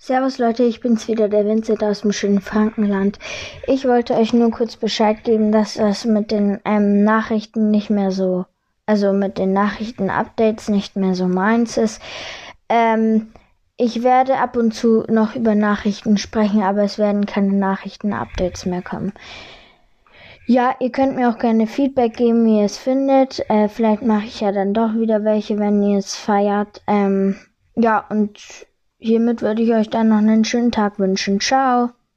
Servus Leute, ich bin's wieder, der Vincent aus dem schönen Frankenland. Ich wollte euch nur kurz Bescheid geben, dass das mit den ähm, Nachrichten nicht mehr so, also mit den Nachrichten-Updates nicht mehr so meins ist. Ähm, ich werde ab und zu noch über Nachrichten sprechen, aber es werden keine Nachrichten-Updates mehr kommen. Ja, ihr könnt mir auch gerne Feedback geben, wie ihr es findet. Äh, vielleicht mache ich ja dann doch wieder welche, wenn ihr es feiert. Ähm, ja, und hiermit würde ich euch dann noch einen schönen Tag wünschen. Ciao.